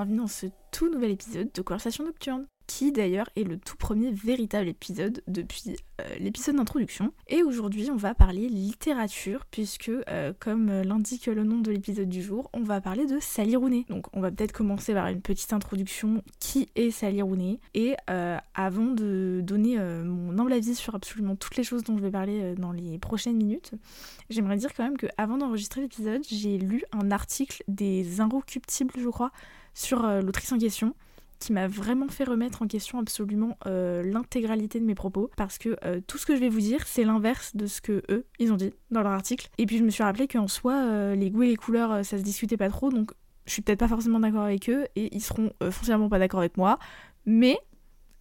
bienvenue dans ce tout nouvel épisode de Conversation Nocturne qui d'ailleurs est le tout premier véritable épisode depuis euh, l'épisode d'introduction. Et aujourd'hui on va parler littérature puisque euh, comme l'indique le nom de l'épisode du jour, on va parler de Sally Rooney. Donc on va peut-être commencer par une petite introduction qui est Sally Rooney? Et euh, avant de donner mon humble avis sur absolument toutes les choses dont je vais parler dans les prochaines minutes, j'aimerais dire quand même que avant d'enregistrer l'épisode, j'ai lu un article des Inrecuptibles je crois sur l'autrice en question qui m'a vraiment fait remettre en question absolument euh, l'intégralité de mes propos. Parce que euh, tout ce que je vais vous dire c'est l'inverse de ce que eux ils ont dit dans leur article. Et puis je me suis rappelé qu'en soi euh, les goûts et les couleurs ça se discutait pas trop. Donc je suis peut-être pas forcément d'accord avec eux et ils seront foncièrement pas d'accord avec moi. Mais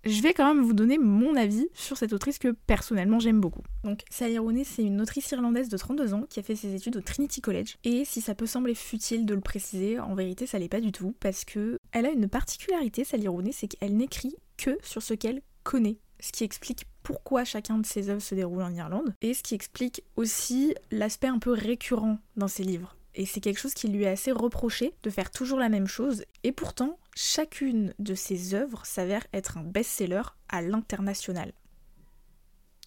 je vais quand même vous donner mon avis sur cette autrice que personnellement j'aime beaucoup. Donc Sally Rooney, c'est une autrice irlandaise de 32 ans qui a fait ses études au Trinity College. Et si ça peut sembler futile de le préciser, en vérité ça l'est pas du tout parce que elle a une particularité, Sally Rooney, c'est qu'elle n'écrit que sur ce qu'elle connaît. Ce qui explique pourquoi chacun de ses œuvres se déroule en Irlande et ce qui explique aussi l'aspect un peu récurrent dans ses livres. Et c'est quelque chose qui lui est assez reproché de faire toujours la même chose. Et pourtant, chacune de ses œuvres s'avère être un best-seller à l'international.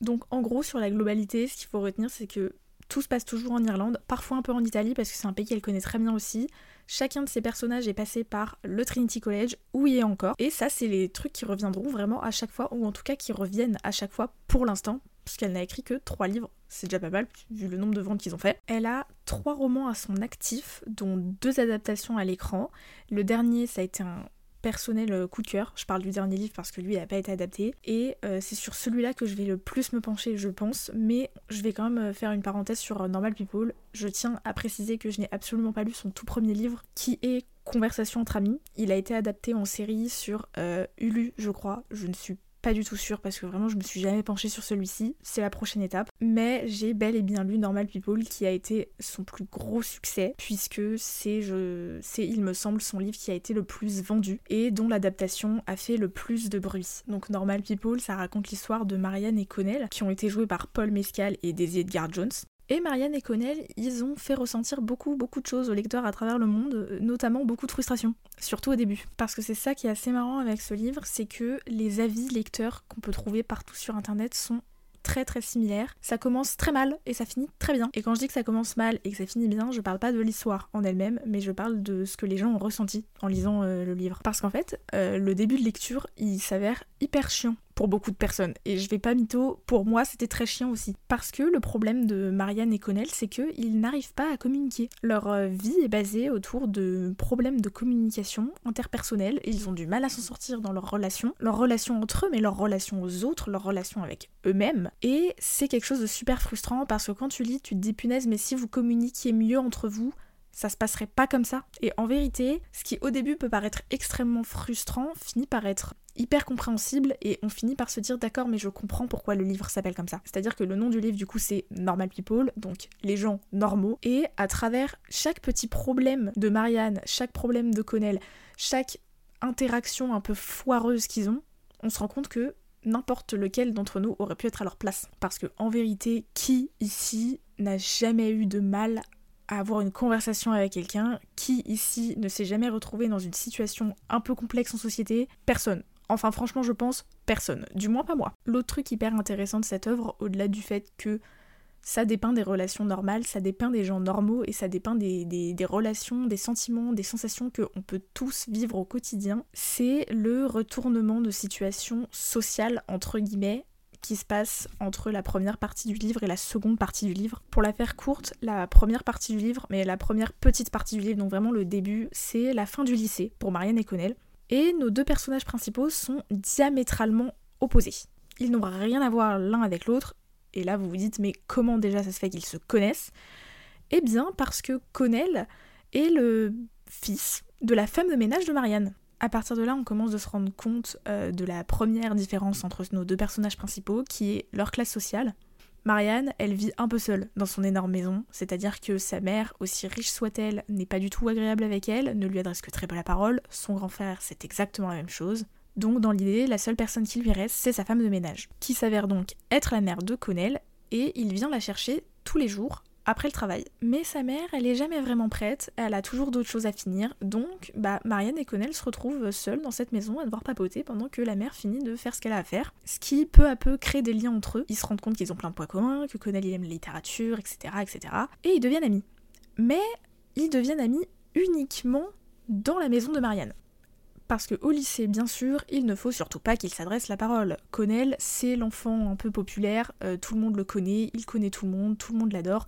Donc en gros, sur la globalité, ce qu'il faut retenir, c'est que tout se passe toujours en Irlande, parfois un peu en Italie, parce que c'est un pays qu'elle connaît très bien aussi. Chacun de ses personnages est passé par le Trinity College, où il est encore. Et ça, c'est les trucs qui reviendront vraiment à chaque fois, ou en tout cas qui reviennent à chaque fois pour l'instant, puisqu'elle n'a écrit que trois livres, c'est déjà pas mal vu le nombre de ventes qu'ils ont fait. Elle a trois romans à son actif, dont deux adaptations à l'écran. Le dernier, ça a été un personnel euh, coup de cœur. Je parle du dernier livre parce que lui, il n'a pas été adapté. Et euh, c'est sur celui-là que je vais le plus me pencher, je pense. Mais je vais quand même euh, faire une parenthèse sur Normal People. Je tiens à préciser que je n'ai absolument pas lu son tout premier livre, qui est Conversation entre amis. Il a été adapté en série sur Hulu, je crois. Je ne suis pas du tout sûre parce que vraiment je me suis jamais penchée sur celui-ci, c'est la prochaine étape. Mais j'ai bel et bien lu Normal People qui a été son plus gros succès puisque c'est, je, c'est il me semble, son livre qui a été le plus vendu et dont l'adaptation a fait le plus de bruit. Donc Normal People, ça raconte l'histoire de Marianne et Connell qui ont été joués par Paul Mescal et Daisy Edgar Jones. Et Marianne et Connell, ils ont fait ressentir beaucoup, beaucoup de choses aux lecteurs à travers le monde, notamment beaucoup de frustration, surtout au début. Parce que c'est ça qui est assez marrant avec ce livre, c'est que les avis lecteurs qu'on peut trouver partout sur internet sont très très similaires. Ça commence très mal et ça finit très bien. Et quand je dis que ça commence mal et que ça finit bien, je parle pas de l'histoire en elle-même, mais je parle de ce que les gens ont ressenti en lisant euh, le livre. Parce qu'en fait, euh, le début de lecture, il s'avère hyper chiant pour beaucoup de personnes. Et je vais pas mytho, pour moi c'était très chiant aussi. Parce que le problème de Marianne et Connell, c'est qu'ils n'arrivent pas à communiquer. Leur euh, vie est basée autour de problèmes de communication interpersonnelle ils ont du mal à s'en sortir dans leurs relations. Leurs relations entre eux, mais leurs relations aux autres, leurs relations avec eux-mêmes. Et c'est quelque chose de super frustrant parce que quand tu lis, tu te dis punaise, mais si vous communiquiez mieux entre vous, ça se passerait pas comme ça. Et en vérité, ce qui au début peut paraître extrêmement frustrant finit par être hyper compréhensible et on finit par se dire d'accord mais je comprends pourquoi le livre s'appelle comme ça. C'est-à-dire que le nom du livre du coup c'est Normal People, donc les gens normaux, et à travers chaque petit problème de Marianne, chaque problème de Connell, chaque interaction un peu foireuse qu'ils ont, on se rend compte que n'importe lequel d'entre nous aurait pu être à leur place. Parce que en vérité, qui ici n'a jamais eu de mal avoir une conversation avec quelqu'un Qui ici ne s'est jamais retrouvé dans une situation un peu complexe en société Personne. Enfin, franchement, je pense personne. Du moins, pas moi. L'autre truc hyper intéressant de cette œuvre, au-delà du fait que ça dépeint des relations normales, ça dépeint des gens normaux et ça dépeint des, des relations, des sentiments, des sensations qu'on peut tous vivre au quotidien, c'est le retournement de situation sociale, entre guillemets, qui se passe entre la première partie du livre et la seconde partie du livre. Pour la faire courte, la première partie du livre, mais la première petite partie du livre, donc vraiment le début, c'est la fin du lycée pour Marianne et Connell. Et nos deux personnages principaux sont diamétralement opposés. Ils n'ont rien à voir l'un avec l'autre. Et là, vous vous dites, mais comment déjà ça se fait qu'ils se connaissent? Eh bien, parce que Connell est le fils de la femme de ménage de Marianne. À partir de là, on commence de se rendre compte euh, de la première différence entre nos deux personnages principaux, qui est leur classe sociale. Marianne, elle vit un peu seule dans son énorme maison, c'est-à-dire que sa mère, aussi riche soit-elle, n'est pas du tout agréable avec elle, ne lui adresse que très peu la parole, son grand frère c'est exactement la même chose. Donc dans l'idée, la seule personne qui lui reste, c'est sa femme de ménage, qui s'avère donc être la mère de Connell, et il vient la chercher tous les jours après le travail. Mais sa mère, elle est jamais vraiment prête, elle a toujours d'autres choses à finir, donc bah Marianne et Connell se retrouvent seuls dans cette maison à devoir papoter pendant que la mère finit de faire ce qu'elle a à faire. Ce qui peu à peu crée des liens entre eux. Ils se rendent compte qu'ils ont plein de points communs, que Connell il aime la littérature, etc. etc. Et ils deviennent amis. Mais ils deviennent amis uniquement dans la maison de Marianne. Parce que au lycée, bien sûr, il ne faut surtout pas qu'il s'adresse la parole. Connell, c'est l'enfant un peu populaire, euh, tout le monde le connaît, il connaît tout le monde, tout le monde l'adore.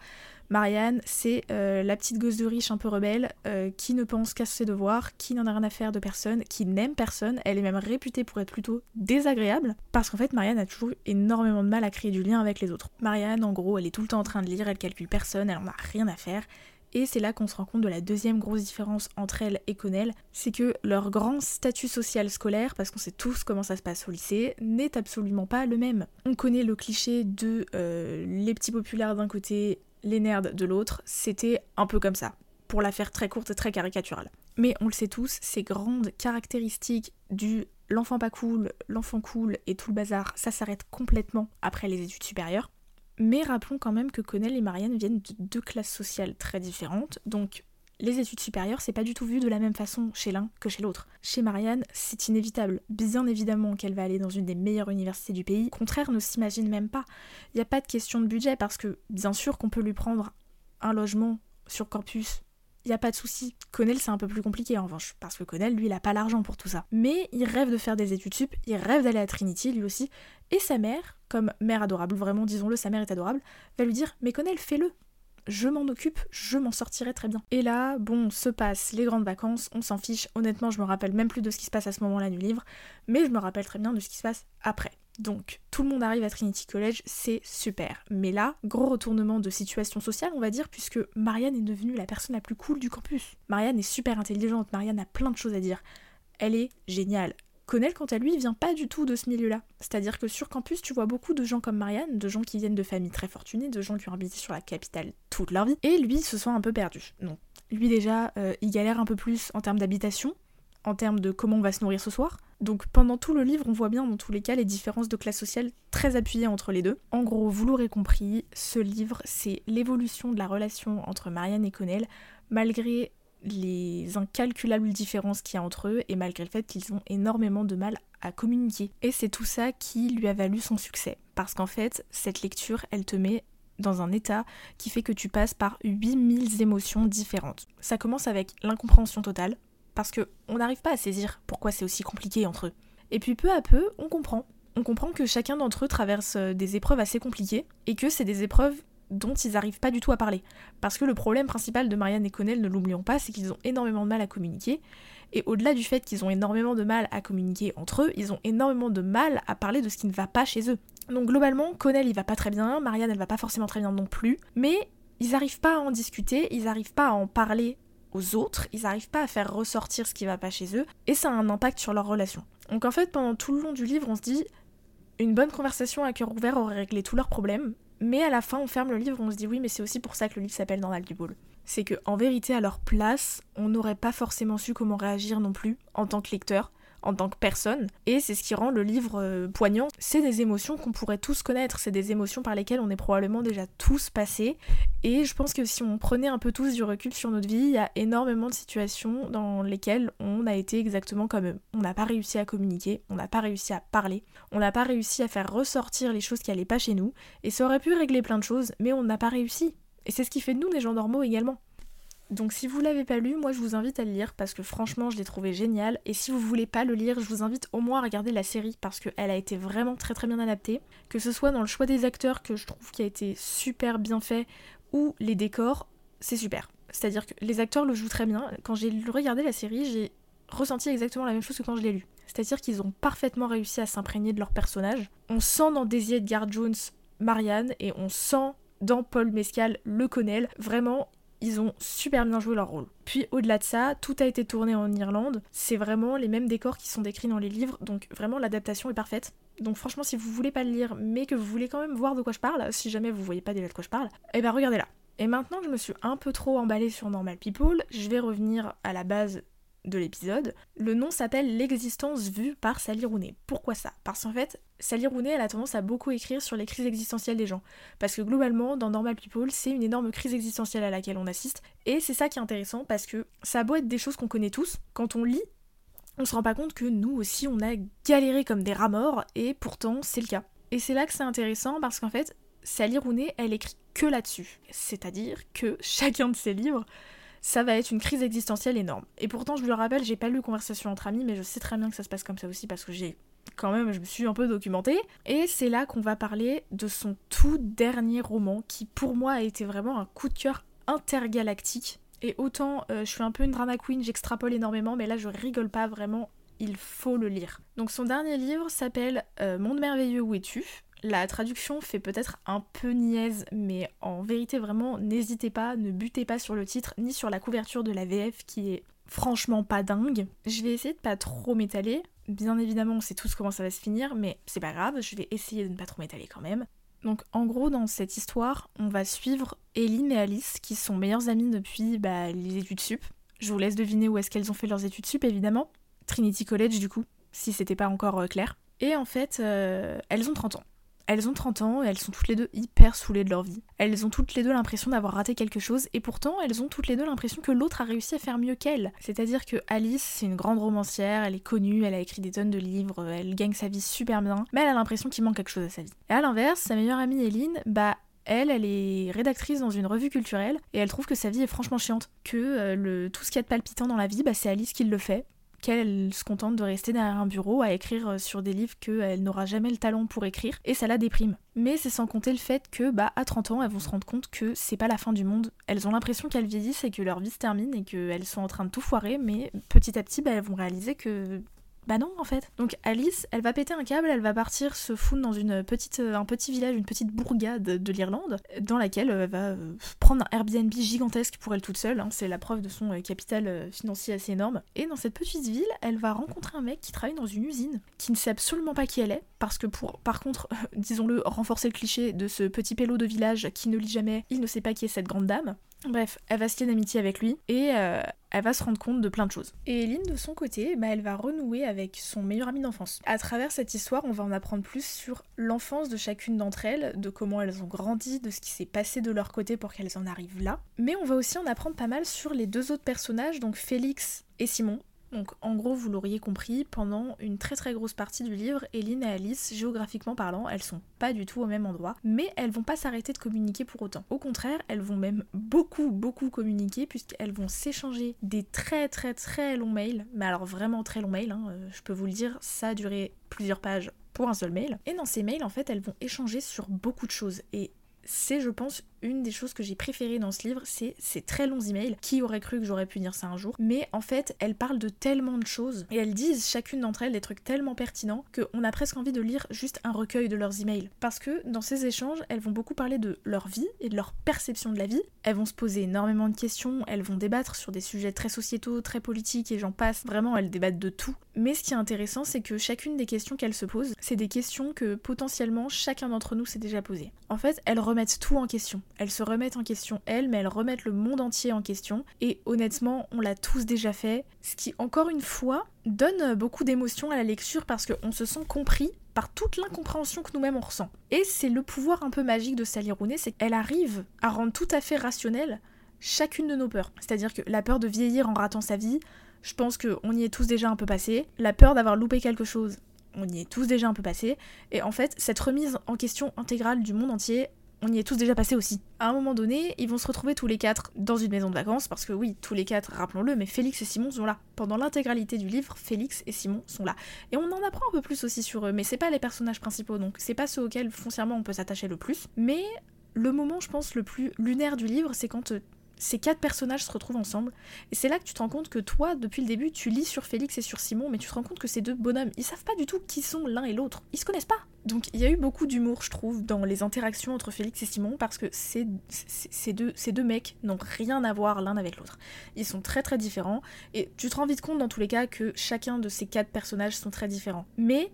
Marianne, c'est euh, la petite gosse de riche un peu rebelle, euh, qui ne pense qu'à ses devoirs, qui n'en a rien à faire de personne, qui n'aime personne, elle est même réputée pour être plutôt désagréable, parce qu'en fait Marianne a toujours énormément de mal à créer du lien avec les autres. Marianne, en gros, elle est tout le temps en train de lire, elle calcule personne, elle en a rien à faire, et c'est là qu'on se rend compte de la deuxième grosse différence entre elle et Connell, c'est que leur grand statut social scolaire, parce qu'on sait tous comment ça se passe au lycée, n'est absolument pas le même. On connaît le cliché de euh, les petits populaires d'un côté, les nerds de l'autre, c'était un peu comme ça, pour la faire très courte et très caricaturale. Mais on le sait tous, ces grandes caractéristiques du l'enfant pas cool, l'enfant cool et tout le bazar, ça s'arrête complètement après les études supérieures. Mais rappelons quand même que Connell et Marianne viennent de deux classes sociales très différentes, donc les études supérieures, c'est pas du tout vu de la même façon chez l'un que chez l'autre. Chez Marianne, c'est inévitable. Bien évidemment qu'elle va aller dans une des meilleures universités du pays. Au contraire, ne s'imagine même pas. Il n'y a pas de question de budget parce que, bien sûr, qu'on peut lui prendre un logement sur campus il n'y a pas de souci. Connell, c'est un peu plus compliqué en revanche, parce que Connell, lui, il a pas l'argent pour tout ça. Mais il rêve de faire des études sup, il rêve d'aller à Trinity, lui aussi, et sa mère, comme mère adorable, vraiment, disons-le, sa mère est adorable, va lui dire Mais Connell, fais-le je m'en occupe, je m'en sortirai très bien. Et là, bon, se passent les grandes vacances, on s'en fiche, honnêtement, je me rappelle même plus de ce qui se passe à ce moment-là du livre, mais je me rappelle très bien de ce qui se passe après. Donc, tout le monde arrive à Trinity College, c'est super. Mais là, gros retournement de situation sociale, on va dire, puisque Marianne est devenue la personne la plus cool du campus. Marianne est super intelligente, Marianne a plein de choses à dire. Elle est géniale. Connell, quant à lui, vient pas du tout de ce milieu-là. C'est-à-dire que sur campus, tu vois beaucoup de gens comme Marianne, de gens qui viennent de familles très fortunées, de gens qui ont habité sur la capitale toute leur vie, et lui se sent un peu perdu. Non. Lui déjà, euh, il galère un peu plus en termes d'habitation, en termes de comment on va se nourrir ce soir. Donc pendant tout le livre, on voit bien dans tous les cas les différences de classe sociale très appuyées entre les deux. En gros, vous l'aurez compris, ce livre, c'est l'évolution de la relation entre Marianne et Connell, malgré les incalculables différences qu'il y a entre eux et malgré le fait qu'ils ont énormément de mal à communiquer. Et c'est tout ça qui lui a valu son succès. Parce qu'en fait, cette lecture, elle te met dans un état qui fait que tu passes par 8000 émotions différentes. Ça commence avec l'incompréhension totale, parce qu'on n'arrive pas à saisir pourquoi c'est aussi compliqué entre eux. Et puis peu à peu, on comprend. On comprend que chacun d'entre eux traverse euh, des épreuves assez compliquées, et que c'est des épreuves dont ils n'arrivent pas du tout à parler. Parce que le problème principal de Marianne et Connell, ne l'oublions pas, c'est qu'ils ont énormément de mal à communiquer. Et au-delà du fait qu'ils ont énormément de mal à communiquer entre eux, ils ont énormément de mal à parler de ce qui ne va pas chez eux. Donc globalement, Connell il va pas très bien, Marianne elle va pas forcément très bien non plus, mais ils n'arrivent pas à en discuter, ils n'arrivent pas à en parler aux autres, ils n'arrivent pas à faire ressortir ce qui va pas chez eux, et ça a un impact sur leur relation. Donc en fait, pendant tout le long du livre, on se dit, une bonne conversation à cœur ouvert aurait réglé tous leurs problèmes, mais à la fin, on ferme le livre, on se dit oui, mais c'est aussi pour ça que le livre s'appelle Dans du Ball. C'est que en vérité, à leur place, on n'aurait pas forcément su comment réagir non plus en tant que lecteur en tant que personne. Et c'est ce qui rend le livre euh, poignant. C'est des émotions qu'on pourrait tous connaître, c'est des émotions par lesquelles on est probablement déjà tous passés. Et je pense que si on prenait un peu tous du recul sur notre vie, il y a énormément de situations dans lesquelles on a été exactement comme eux. On n'a pas réussi à communiquer, on n'a pas réussi à parler, on n'a pas réussi à faire ressortir les choses qui allaient pas chez nous. Et ça aurait pu régler plein de choses, mais on n'a pas réussi. Et c'est ce qui fait de nous des gens normaux également. Donc si vous l'avez pas lu, moi je vous invite à le lire parce que franchement je l'ai trouvé génial. Et si vous voulez pas le lire, je vous invite au moins à regarder la série parce qu'elle a été vraiment très très bien adaptée. Que ce soit dans le choix des acteurs que je trouve qui a été super bien fait ou les décors, c'est super. C'est-à-dire que les acteurs le jouent très bien. Quand j'ai regardé la série, j'ai ressenti exactement la même chose que quand je l'ai lu. C'est-à-dire qu'ils ont parfaitement réussi à s'imprégner de leur personnage. On sent dans Daisy Edgar Jones Marianne et on sent dans Paul Mescal le Connell. Vraiment, ils ont super bien joué leur rôle. Puis au-delà de ça, tout a été tourné en Irlande. C'est vraiment les mêmes décors qui sont décrits dans les livres, donc vraiment l'adaptation est parfaite. Donc franchement, si vous voulez pas le lire, mais que vous voulez quand même voir de quoi je parle, si jamais vous voyez pas déjà de quoi je parle, eh ben regardez là. Et maintenant que je me suis un peu trop emballée sur Normal People, je vais revenir à la base de l'épisode, le nom s'appelle L'existence vue par Sally Rooney. Pourquoi ça? Parce qu'en fait, Sally Rooney, elle a tendance à beaucoup écrire sur les crises existentielles des gens. Parce que globalement, dans Normal People, c'est une énorme crise existentielle à laquelle on assiste. Et c'est ça qui est intéressant parce que ça a être des choses qu'on connaît tous, quand on lit, on se rend pas compte que nous aussi on a galéré comme des rats morts et pourtant c'est le cas. Et c'est là que c'est intéressant parce qu'en fait, Sally Rooney, elle écrit que là-dessus. C'est-à-dire que chacun de ses livres, ça va être une crise existentielle énorme. Et pourtant, je le rappelle, j'ai pas lu Conversation entre amis, mais je sais très bien que ça se passe comme ça aussi parce que j'ai quand même, je me suis un peu documentée. Et c'est là qu'on va parler de son tout dernier roman qui, pour moi, a été vraiment un coup de cœur intergalactique. Et autant euh, je suis un peu une drama queen, j'extrapole énormément, mais là je rigole pas vraiment, il faut le lire. Donc son dernier livre s'appelle euh, Monde merveilleux, où es-tu? La traduction fait peut-être un peu niaise, mais en vérité vraiment, n'hésitez pas, ne butez pas sur le titre ni sur la couverture de la VF qui est franchement pas dingue. Je vais essayer de pas trop m'étaler. Bien évidemment, on sait tous comment ça va se finir, mais c'est pas grave, je vais essayer de ne pas trop m'étaler quand même. Donc en gros, dans cette histoire, on va suivre Eline et Alice, qui sont meilleures amies depuis bah, les études sup. Je vous laisse deviner où est-ce qu'elles ont fait leurs études sup, évidemment. Trinity College, du coup, si c'était pas encore euh, clair. Et en fait, euh, elles ont 30 ans. Elles ont 30 ans et elles sont toutes les deux hyper saoulées de leur vie. Elles ont toutes les deux l'impression d'avoir raté quelque chose et pourtant elles ont toutes les deux l'impression que l'autre a réussi à faire mieux qu'elle. C'est-à-dire que Alice, c'est une grande romancière, elle est connue, elle a écrit des tonnes de livres, elle gagne sa vie super bien, mais elle a l'impression qu'il manque quelque chose à sa vie. Et à l'inverse, sa meilleure amie Eline, bah elle, elle est rédactrice dans une revue culturelle et elle trouve que sa vie est franchement chiante. Que euh, le, tout ce qu'il y a de palpitant dans la vie, bah, c'est Alice qui le fait qu'elle se contente de rester derrière un bureau à écrire euh, sur des livres qu'elle n'aura jamais le talent pour écrire, et ça la déprime. Mais c'est sans compter le fait que, bah, à 30 ans, elles vont se rendre compte que c'est pas la fin du monde. Elles ont l'impression qu'elles vieillissent et que leur vie se termine et qu'elles sont en train de tout foirer, mais petit à petit, bah, elles vont réaliser que bah non, en fait. Donc Alice, elle va péter un câble, elle va partir se foutre dans une euh, un petit village, une petite bourgade de l'Irlande, dans laquelle elle va euh, prendre un Airbnb gigantesque pour elle toute seule. Hein. c'est la preuve de son euh, capital financier assez énorme. Et dans cette petite ville, elle va rencontrer un mec qui travaille dans une usine, qui ne sait absolument pas qui elle est, parce que pour, par contre, disons-le, renforcer le cliché de ce petit pélo de village qui ne lit jamais, il ne sait pas qui est cette grande dame. Bref, elle va se lier d'amitié avec lui et euh, elle va se rendre compte de plein de choses. Et Eline, de son côté, bah, elle va renouer avec son meilleur ami d'enfance. À travers cette histoire, on va en apprendre plus sur l'enfance de chacune d'entre elles, de comment elles ont grandi, de ce qui s'est passé de leur côté pour qu'elles en arrivent là. Mais on va aussi en apprendre pas mal sur les deux autres personnages, donc Félix et Simon, donc en gros, vous l'auriez compris, pendant une très très grosse partie du livre, Eline et Alice, géographiquement parlant, elles sont pas du tout au même endroit, mais elles vont pas s'arrêter de communiquer pour autant. Au contraire, elles vont même beaucoup beaucoup communiquer puisqu'elles vont s'échanger des très très très longs mails, mais alors vraiment très longs mails, hein, euh, je peux vous le dire, ça a duré plusieurs pages pour un seul mail. Et dans ces mails, en fait, elles vont échanger sur beaucoup de choses. Et c'est, je pense, une des choses que j'ai préférées dans ce livre, c'est ces très longs emails. Qui aurait cru que j'aurais pu dire ça un jour? Mais en fait, elles parlent de tellement de choses et elles disent chacune d'entre elles des trucs tellement pertinents qu'on a presque envie de lire juste un recueil de leurs emails. Parce que dans ces échanges, elles vont beaucoup parler de leur vie et de leur perception de la vie. Elles vont se poser énormément de questions, elles vont débattre sur des sujets très sociétaux, très politiques et j'en passe. Vraiment, elles débattent de tout. Mais ce qui est intéressant, c'est que chacune des questions qu'elles se posent, c'est des questions que potentiellement chacun d'entre nous s'est déjà posé. En fait, elles remettent tout en question. Elles se remettent en question elles, mais elles remettent le monde entier en question. Et honnêtement, on l'a tous déjà fait. Ce qui, encore une fois, donne beaucoup d'émotions à la lecture parce qu'on se sent compris par toute l'incompréhension que nous-mêmes on ressent. Et c'est le pouvoir un peu magique de Sally Rooney, c'est qu'elle arrive à rendre tout à fait rationnel chacune de nos peurs. C'est-à-dire que la peur de vieillir en ratant sa vie, je pense qu'on y est tous déjà un peu passé. La peur d'avoir loupé quelque chose, on y est tous déjà un peu passé. Et en fait, cette remise en question intégrale du monde entier, on y est tous déjà passé aussi. À un moment donné, ils vont se retrouver tous les quatre dans une maison de vacances, parce que oui, tous les quatre, rappelons-le, mais Félix et Simon sont là. Pendant l'intégralité du livre, Félix et Simon sont là. Et on en apprend un peu plus aussi sur eux, mais c'est pas les personnages principaux, donc c'est pas ceux auxquels foncièrement on peut s'attacher le plus. Mais le moment, je pense, le plus lunaire du livre, c'est quand euh, ces quatre personnages se retrouvent ensemble. Et c'est là que tu te rends compte que toi, depuis le début, tu lis sur Félix et sur Simon, mais tu te rends compte que ces deux bonhommes, ils savent pas du tout qui sont l'un et l'autre. Ils se connaissent pas. Donc il y a eu beaucoup d'humour, je trouve, dans les interactions entre Félix et Simon, parce que ces, deux, deux mecs n'ont rien à voir l'un avec l'autre. Ils sont très très différents, et tu te rends vite compte dans tous les cas que chacun de ces quatre personnages sont très différents. Mais,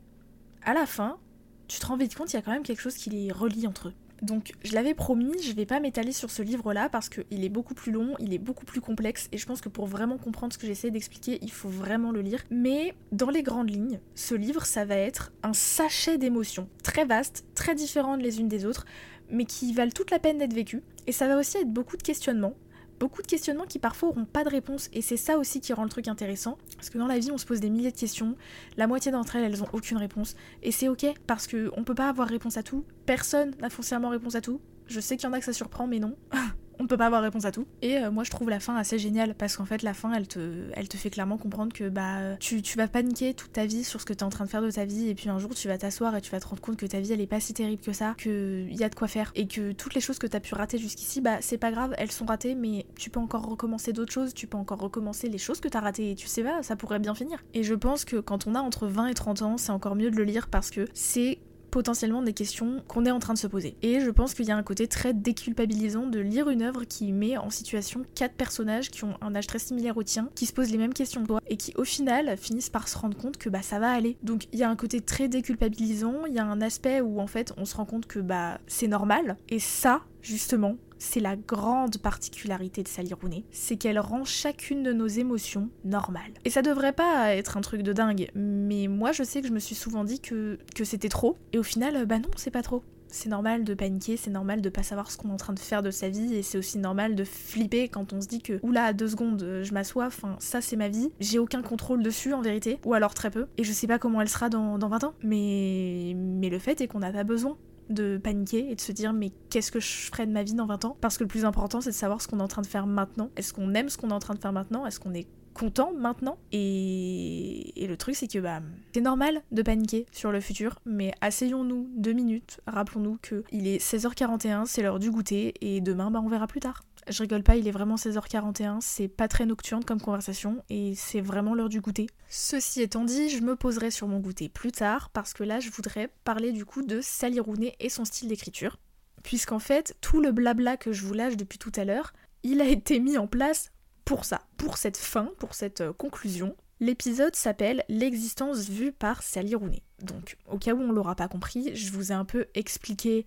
à la fin, tu te rends vite compte qu'il y a quand même quelque chose qui les relie entre eux. Donc je l'avais promis, je vais pas m'étaler sur ce livre-là parce qu'il est beaucoup plus long, il est beaucoup plus complexe et je pense que pour vraiment comprendre ce que j'essaie d'expliquer, il faut vraiment le lire. Mais dans les grandes lignes, ce livre, ça va être un sachet d'émotions très vastes, très différentes les unes des autres, mais qui valent toute la peine d'être vécues. Et ça va aussi être beaucoup de questionnements, beaucoup de questionnements qui parfois n'auront pas de réponse et c'est ça aussi qui rend le truc intéressant parce que dans la vie on se pose des milliers de questions, la moitié d'entre elles elles ont aucune réponse et c'est ok parce que on peut pas avoir réponse à tout, personne n'a foncièrement réponse à tout. Je sais qu'il y en a que ça surprend mais non. on peut pas avoir réponse à tout. Et euh, moi je trouve la fin assez géniale parce qu'en fait la fin elle te, fait clairement comprendre que bah tu, tu vas paniquer toute ta vie sur ce que tu es en train de faire de ta vie et puis un jour tu vas t'asseoir et tu vas te rendre compte que ta vie elle est pas si terrible que ça, qu'il y a de quoi faire et que toutes les choses que tu as pu rater jusqu'ici bah c'est pas grave, elles sont ratées mais tu peux encore recommencer d'autres choses, tu peux encore recommencer les choses que tu as ratées et tu sais pas, ça pourrait bien finir. Et je pense que quand on a entre 20 et 30 ans c'est encore mieux de le lire parce que c'est potentiellement des questions qu'on est en train de se poser. Et je pense qu'il y a un côté très déculpabilisant de lire une œuvre qui met en situation quatre personnages qui ont un âge très similaire au tien, qui se posent les mêmes questions que toi, et qui au final finissent par se rendre compte que bah ça va aller. Donc il y a un côté très déculpabilisant, il y a un aspect où en fait on se rend compte que bah c'est normal, et ça, justement, c'est la grande particularité de Sally Rooney, c'est qu'elle rend chacune de nos émotions normales. Et ça devrait pas être un truc de dingue, mais moi je sais que je me suis souvent dit que, c'était trop, et au final, bah non, c'est pas trop. C'est normal de paniquer, c'est normal de pas savoir ce qu'on est en train de faire de sa vie, et c'est aussi normal de flipper quand on se dit que, oula, deux secondes, je m'assois, enfin, ça c'est ma vie, j'ai aucun contrôle dessus en vérité, ou alors très peu, et je sais pas comment elle sera dans, dans 20 ans, mais, mais le fait est qu'on n'a pas besoin de paniquer et de se dire mais qu'est-ce que je ferai de ma vie dans 20 ans? Parce que le plus important c'est de savoir ce qu'on est en train de faire maintenant. Est-ce qu'on aime ce qu'on est en train de faire maintenant? Est-ce qu'on est content maintenant? Et... et, le truc c'est que bah c'est normal de paniquer sur le futur mais asseyons-nous deux minutes. Rappelons-nous que il est 16h41 c'est l'heure du goûter et demain bah on verra plus tard je rigole pas, il est vraiment 16h41, c'est pas très nocturne comme conversation et c'est vraiment l'heure du goûter. Ceci étant dit, je me poserai sur mon goûter plus tard parce que là je voudrais parler du coup de Sally Rooney et son style d'écriture. Puisqu'en fait, tout le blabla que je vous lâche depuis tout à l'heure, il a été mis en place pour ça, pour cette fin, pour cette euh, conclusion. L'épisode s'appelle L'existence vue par Sally Rooney. Donc, au cas où on l'aura pas compris, je vous ai un peu expliqué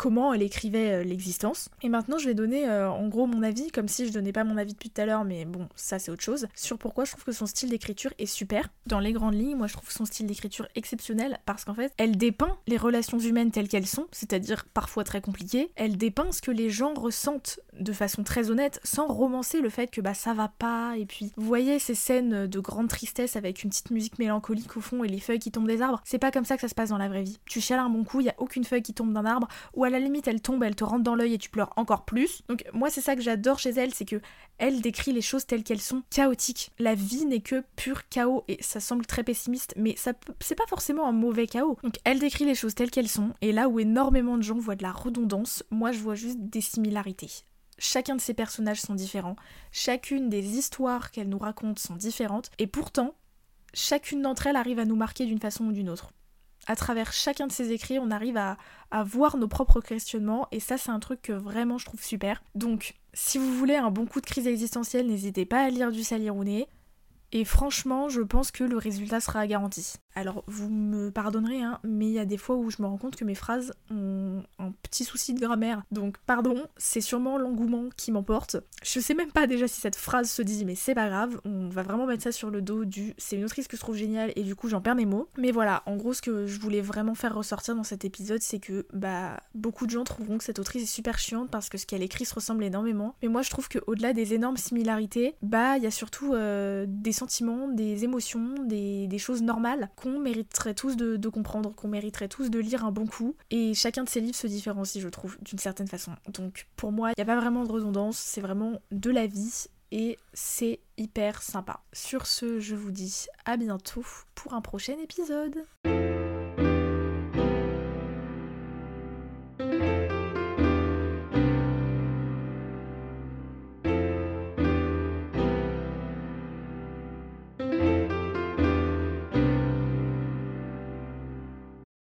comment elle écrivait euh, l'existence. Et maintenant, je vais donner euh, en gros mon avis, comme si je donnais pas mon avis depuis tout à l'heure, mais bon, ça c'est autre chose, sur pourquoi je trouve que son style d'écriture est super. Dans les grandes lignes, moi je trouve son style d'écriture exceptionnel parce qu'en fait, elle dépeint les relations humaines telles qu'elles sont, c'est-à-dire parfois très compliquées. Elle dépeint ce que les gens ressentent de façon très honnête, sans romancer le fait que bah ça va pas. Et puis, vous voyez ces scènes de grande tristesse avec une petite musique mélancolique au fond et les feuilles qui tombent des arbres. C'est pas comme ça que ça se passe dans la vraie vie. Tu chiales un bon coup, il y a aucune feuille qui tombe d'un arbre, ou la limite elle tombe, elle te rentre dans l'œil et tu pleures encore plus. Donc moi c'est ça que j'adore chez elle, c'est que elle décrit les choses telles qu'elles sont, chaotiques. La vie n'est que pur chaos et ça semble très pessimiste, mais ça c'est pas forcément un mauvais chaos. Donc elle décrit les choses telles qu'elles sont et là où énormément de gens voient de la redondance, moi je vois juste des similarités. Chacun de ces personnages sont différents, chacune des histoires qu'elle nous raconte sont différentes, et pourtant, chacune d'entre elles arrive à nous marquer d'une façon ou d'une autre à travers chacun de ces écrits, on arrive à, voir nos propres questionnements et ça c'est un truc que vraiment je trouve super. Donc si vous voulez un bon coup de crise existentielle, n'hésitez pas à lire du Sally Rooney. Et franchement, je pense que le résultat sera garanti. Alors, vous me pardonnerez, hein, mais il y a des fois où je me rends compte que mes phrases ont un petit souci de grammaire. Donc, pardon, c'est sûrement l'engouement qui m'emporte. Je sais même pas déjà si cette phrase se dit, mais c'est pas grave, on va vraiment mettre ça sur le dos du c'est une autrice que je trouve géniale et du coup j'en perds mes mots. Mais voilà, en gros, ce que je voulais vraiment faire ressortir dans cet épisode, c'est que bah beaucoup de gens trouveront que cette autrice est super chiante parce que ce qu'elle écrit se ressemble énormément. Mais moi, je trouve qu'au-delà des énormes similarités, bah il y a surtout euh, des sentiments, des émotions, des, choses normales mériterait tous de, comprendre, qu'on mériterait tous de lire un bon coup. Et chacun de ces livres se différencie, je trouve, d'une certaine façon. Donc pour moi, il n'y a pas vraiment de redondance, c'est vraiment de la vie et c'est hyper sympa. Sur ce, je vous dis à bientôt pour un prochain épisode.